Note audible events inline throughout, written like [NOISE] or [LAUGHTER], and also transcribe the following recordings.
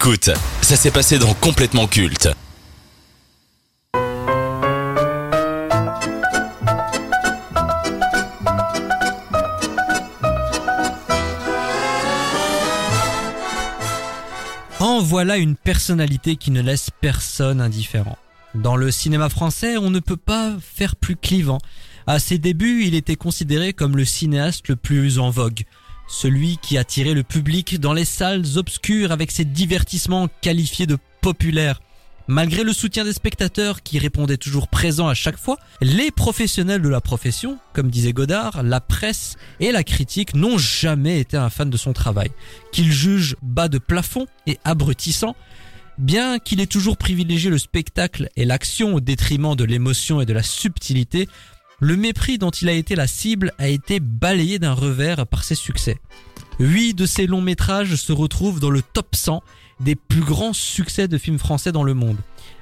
Écoute, ça s'est passé dans Complètement Culte. En voilà une personnalité qui ne laisse personne indifférent. Dans le cinéma français, on ne peut pas faire plus clivant. À ses débuts, il était considéré comme le cinéaste le plus en vogue. Celui qui attirait le public dans les salles obscures avec ses divertissements qualifiés de populaires. Malgré le soutien des spectateurs qui répondaient toujours présents à chaque fois, les professionnels de la profession, comme disait Godard, la presse et la critique n'ont jamais été un fan de son travail. Qu'il juge bas de plafond et abrutissant, bien qu'il ait toujours privilégié le spectacle et l'action au détriment de l'émotion et de la subtilité, le mépris dont il a été la cible a été balayé d'un revers par ses succès. Huit de ses longs métrages se retrouvent dans le top 100 des plus grands succès de films français dans le monde.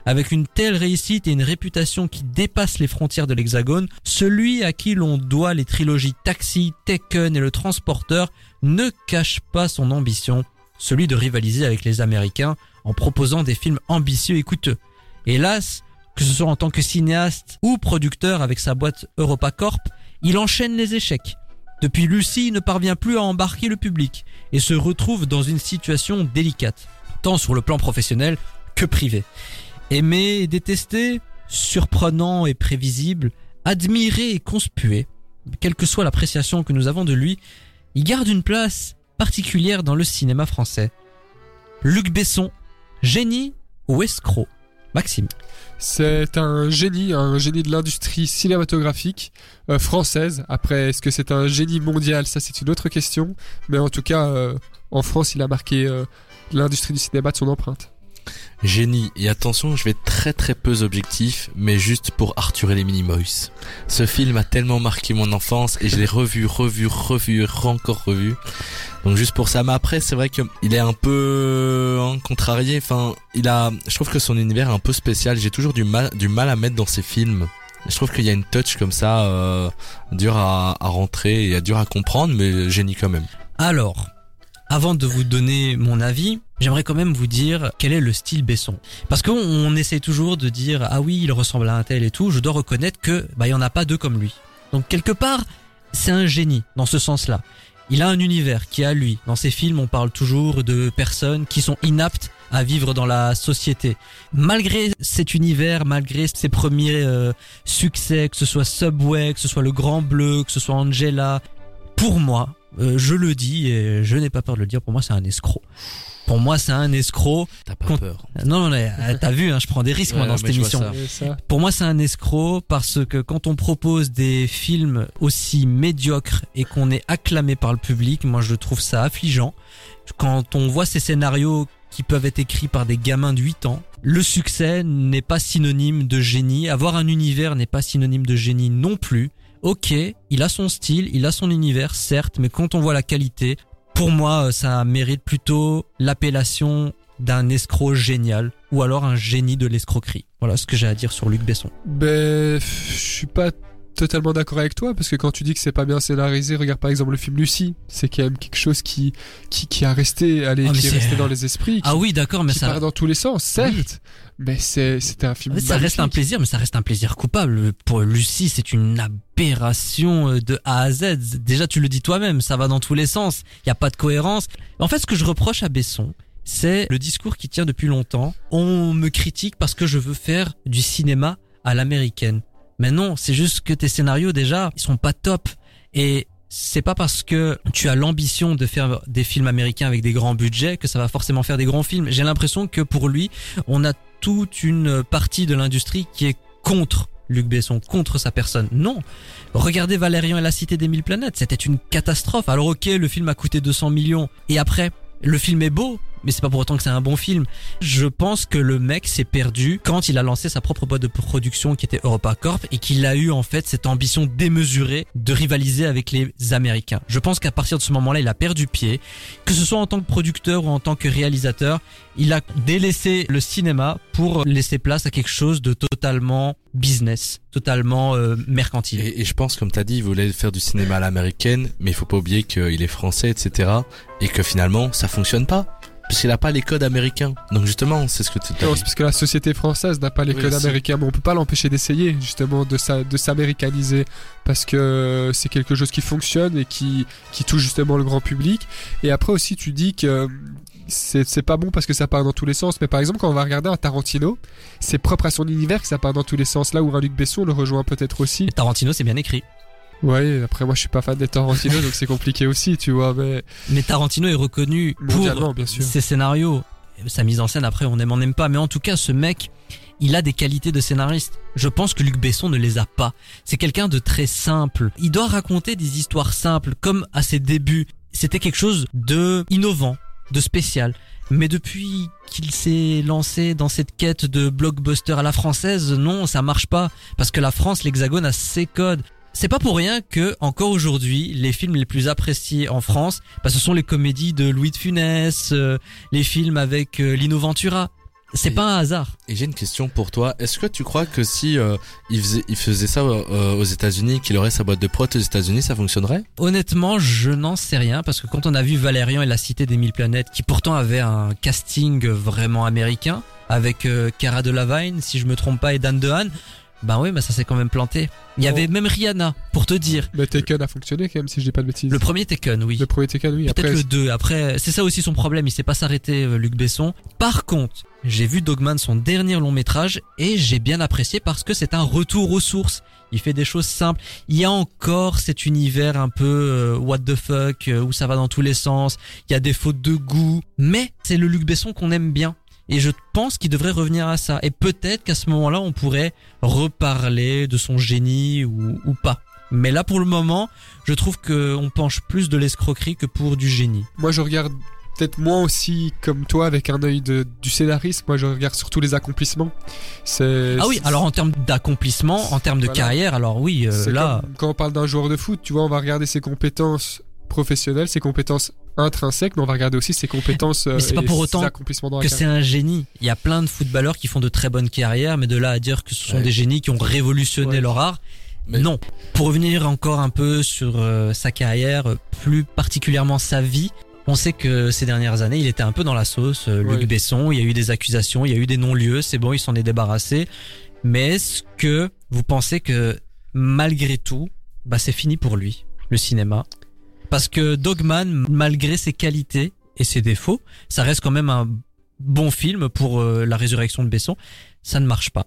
Avec une telle réussite et une réputation qui dépasse les frontières de l'Hexagone, celui à qui l'on doit les trilogies Taxi, Taken et Le Transporteur ne cache pas son ambition, celui de rivaliser avec les Américains en proposant des films ambitieux et coûteux. Hélas, que ce soit en tant que cinéaste ou producteur avec sa boîte EuropaCorp, il enchaîne les échecs. Depuis Lucie, il ne parvient plus à embarquer le public et se retrouve dans une situation délicate, tant sur le plan professionnel que privé. Aimé et détesté, surprenant et prévisible, admiré et conspué, quelle que soit l'appréciation que nous avons de lui, il garde une place particulière dans le cinéma français. Luc Besson, génie ou escroc? Maxime. C'est un génie, un génie de l'industrie cinématographique euh, française. Après, est-ce que c'est un génie mondial? Ça, c'est une autre question. Mais en tout cas, euh, en France, il a marqué euh, l'industrie du cinéma de son empreinte. Génie. Et attention, je vais très très peu objectif, mais juste pour Arthur et les Minimoys. Ce film a tellement marqué mon enfance et je l'ai revu, revu, revu, encore revu. Donc juste pour ça. Mais après, c'est vrai qu'il est un peu hein, contrarié. Enfin, il a. Je trouve que son univers est un peu spécial. J'ai toujours du mal, du mal à mettre dans ses films. Je trouve qu'il y a une touch comme ça, euh, dur à, à rentrer et dur à comprendre, mais génie quand même. Alors, avant de vous donner mon avis, j'aimerais quand même vous dire quel est le style Besson. Parce qu'on on essaie toujours de dire ah oui il ressemble à un tel et tout. Je dois reconnaître que bah il y en a pas deux comme lui. Donc quelque part c'est un génie dans ce sens-là. Il a un univers qui est à lui. Dans ses films, on parle toujours de personnes qui sont inaptes à vivre dans la société. Malgré cet univers, malgré ses premiers euh, succès, que ce soit Subway, que ce soit Le Grand Bleu, que ce soit Angela, pour moi, euh, je le dis et je n'ai pas peur de le dire, pour moi c'est un escroc. Pour moi, c'est un escroc. T'as pas peur. Non, non, euh, t'as vu, hein, je prends des risques moi dans cette émission. Pour moi, c'est un escroc parce que quand on propose des films aussi médiocres et qu'on est acclamé par le public, moi je trouve ça affligeant. Quand on voit ces scénarios qui peuvent être écrits par des gamins de 8 ans, le succès n'est pas synonyme de génie. Avoir un univers n'est pas synonyme de génie non plus. Ok, il a son style, il a son univers, certes, mais quand on voit la qualité, pour moi, euh, ça mérite plutôt l'appellation d'un escroc génial ou alors un génie de l'escroquerie. Voilà ce que j'ai à dire sur Luc Besson. Ben, je suis pas totalement d'accord avec toi parce que quand tu dis que c'est pas bien scénarisé, regarde par exemple le film Lucie, c'est quand même quelque chose qui qui, qui a resté, allez, Ah, qui est resté dans les esprits, qui, Ah oui, d'accord, mais qui ça, part dans tous les sens, certes, mais c'est c'était un film. ça reste un plaisir, mais ça reste un plaisir coupable. Pour Lucie, c'est une aberration euh, de A à Z. Déjà, tu le dis toi-même, ça va dans tous les sens. Il y a pas de cohérence. En fait, ce que je reproche à Besson, c'est le discours qui tient depuis longtemps. On me critique parce que je veux faire du cinéma à l'américaine. Mais non, c'est juste que tes scénarios déjà, ils sont pas top. Et c'est pas parce que tu as l'ambition de faire des films américains avec des grands budgets que ça va forcément faire des grands films. J'ai l'impression que pour lui, on a toute une partie de l'industrie qui est contre Luc Besson, contre sa personne. Non. Regardez Valérian et la cité des mille planètes, c'était une catastrophe. Alors ok, le film a coûté 200 millions. Et après, le film est beau, mais c'est pas pour autant que c'est un bon film. Je pense que le mec s'est perdu quand il a lancé sa propre boîte de production qui était EuropaCorp et qu'il a eu en fait cette ambition démesurée de rivaliser avec les Américains. Je pense qu'à partir de ce moment-là, il a perdu pied. Que ce soit en tant que producteur ou en tant que réalisateur, il a délaissé le cinéma pour laisser place à quelque chose de totalement business, totalement euh, mercantile. Et, je pense, comme t'as dit, il voulait faire du cinéma à l'américaine, mais il faut pas oublier qu'il est français, etc. Et que finalement, ça fonctionne pas. Parce qu'il a pas les codes américains. Donc justement, c'est ce que tu Non, c'est parce que la société française n'a pas les Oui, codes aussi. américains, mais on peut pas l'empêcher d'essayer justement de s'a- de s'américaniser parce que c'est quelque chose qui fonctionne et qui qui touche justement le grand public. Et après aussi, tu dis que c'est c'est pas bon parce que ça part dans tous les sens. Mais par exemple, quand on va regarder un Tarantino, c'est propre à son univers que ça part dans tous les sens. Là où un Luc Besson le rejoint peut-être aussi. Et Tarantino, c'est bien écrit. Ouais. Après, moi, je suis pas fan des Tarantino, donc c'est compliqué aussi, tu vois. Mais Mais Tarantino est reconnu pour mondialement, bien sûr. ses scénarios. Sa mise en scène, après, on aime, on n'aime pas. Mais en tout cas, ce mec, il a des qualités de scénariste. Je pense que Luc Besson ne les a pas. C'est quelqu'un de très simple. Il doit raconter des histoires simples, comme à ses débuts. C'était quelque chose de innovant, de spécial. Mais depuis qu'il s'est lancé dans cette quête de blockbuster à la française, non, ça marche pas. Parce que la France, l'Hexagone a ses codes. C'est pas pour rien que, encore aujourd'hui, les films les plus appréciés en France, bah, ce sont les comédies de Louis de Funès, euh, les films avec euh, Lino Ventura. C'est pas un hasard. Et j'ai une question pour toi. Est-ce que tu crois que si euh, il, faisait, il faisait ça euh, aux États-Unis, qu'il aurait sa boîte de prod aux États-Unis, ça fonctionnerait? Honnêtement, je n'en sais rien parce que quand on a vu Valérian et la Cité des Mille Planètes, qui pourtant avait un casting vraiment américain avec euh, Cara Delevingne, si je me trompe pas, et Dan DeHaan, bah oui, mais ça s'est quand même planté. Il y Oh. avait même Rihanna, pour te dire. Mais Taken a fonctionné quand même, si je dis pas de bêtises. Le premier Taken, oui. Le premier Taken, oui. Peut-être le 2. Après, c'est ça aussi son problème. Il sait pas s'arrêter, euh, Luc Besson. Par contre, j'ai vu Dogman, son dernier long métrage, et j'ai bien apprécié parce que c'est un retour aux sources. Il fait des choses simples. Il y a encore cet univers un peu euh, what the fuck, euh, où ça va dans tous les sens. Il y a des fautes de goût. Mais c'est le Luc Besson qu'on aime bien. Et je pense qu'il devrait revenir à ça. Et peut-être qu'à ce moment-là, on pourrait reparler de son génie ou, ou pas. Mais là, pour le moment, je trouve qu'on penche plus de l'escroquerie que pour du génie. moi je regarde peut-être moins aussi comme toi avec un œil de, du scénariste. Moi je regarde surtout les accomplissements. C'est. Ah oui, alors en termes d'accomplissement, en termes de Voilà. carrière, alors oui, euh, là, quand on parle d'un joueur de foot, tu vois, on va regarder ses compétences professionnelles, ses compétences intrinsèques, mais on va regarder aussi ses compétences euh, Mais c'est pas et pour ses autant accomplissements dans la que c'est un génie. Il y a plein de footballeurs qui font de très bonnes carrières, mais de là à dire que ce sont Ouais. des génies qui ont révolutionné Ouais. leur art, Mais- non. Pour revenir encore un peu sur euh, sa carrière, euh, plus particulièrement sa vie, on sait que ces dernières années, il était un peu dans la sauce. euh, Luc Ouais. Besson, il y a eu des accusations, il y a eu des non-lieux, c'est bon, il s'en est débarrassé. Mais est-ce que vous pensez que malgré tout, bah c'est fini pour lui, le cinéma? Parce que Dogman, malgré ses qualités et ses défauts, ça reste quand même un bon film pour euh, la résurrection de Besson. Ça ne marche pas.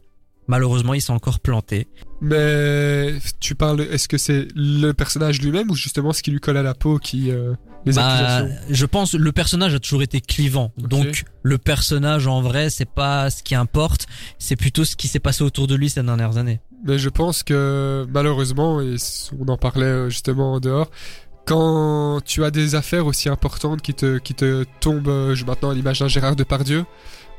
Malheureusement, il s'est encore planté. Mais tu parles, est-ce que c'est le personnage lui-même ou justement ce qui lui colle à la peau qui euh, les Bah, accusations? je pense le personnage a toujours été clivant. Donc le personnage en vrai, c'est pas ce qui importe, c'est plutôt ce qui s'est passé autour de lui ces dernières années. Mais je pense que malheureusement, et on en parlait euh, justement en dehors, quand tu as des affaires aussi importantes qui te, qui te tombent, euh, je- maintenant à l'image d'un Gérard Depardieu,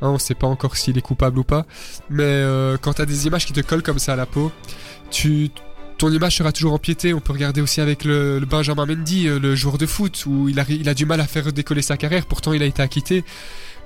hein, on sait pas encore s'il est coupable ou pas, mais euh, quand tu as des images qui te collent comme ça à la peau, tu, ton image sera toujours empiétée. On peut regarder aussi avec le, le Benjamin Mendy, euh, le joueur de foot, où il a, il a du mal à faire décoller sa carrière, pourtant il a été acquitté.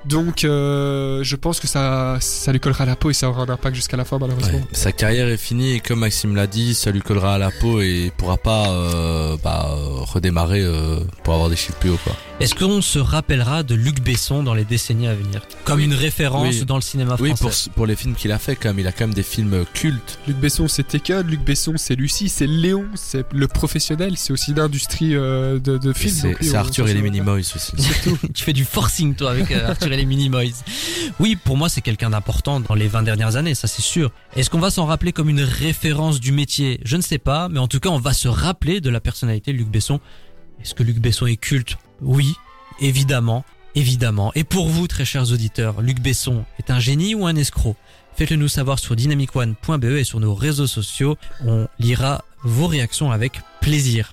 Donc euh, je pense que ça, ça lui collera à la peau et ça aura un impact jusqu'à la fin malheureusement. Ouais, Sa carrière est finie et comme Maxime l'a dit, ça lui collera à la peau et il pourra pas euh, bah, redémarrer euh, pour avoir des chiffres plus hauts quoi. Est-ce qu'on se rappellera de Luc Besson dans les décennies à venir? Comme une référence Oui. dans le cinéma Oui, français. pour, pour les films qu'il a fait quand même, il a quand même des films cultes. Luc Besson, c'est Taken, Luc Besson, c'est Lucie, c'est Léon, c'est le professionnel, c'est aussi une industrie euh, de, de films. C'est oui, Arthur et les. Minimoys aussi. [LAUGHS] tu fais du forcing toi avec euh, Arthur Oui, pour moi c'est quelqu'un d'important dans les 20 dernières années, ça c'est sûr. Est-ce qu'on va s'en rappeler comme une référence du métier? Je ne sais pas, mais en tout cas on va se rappeler de la personnalité de Luc Besson. Est-ce que Luc Besson est culte? Oui, évidemment, évidemment. Et pour vous très chers auditeurs, Luc Besson est un génie ou un escroc? Faites-le nous savoir sur dynamicone.be et sur nos réseaux sociaux. On lira vos réactions avec plaisir.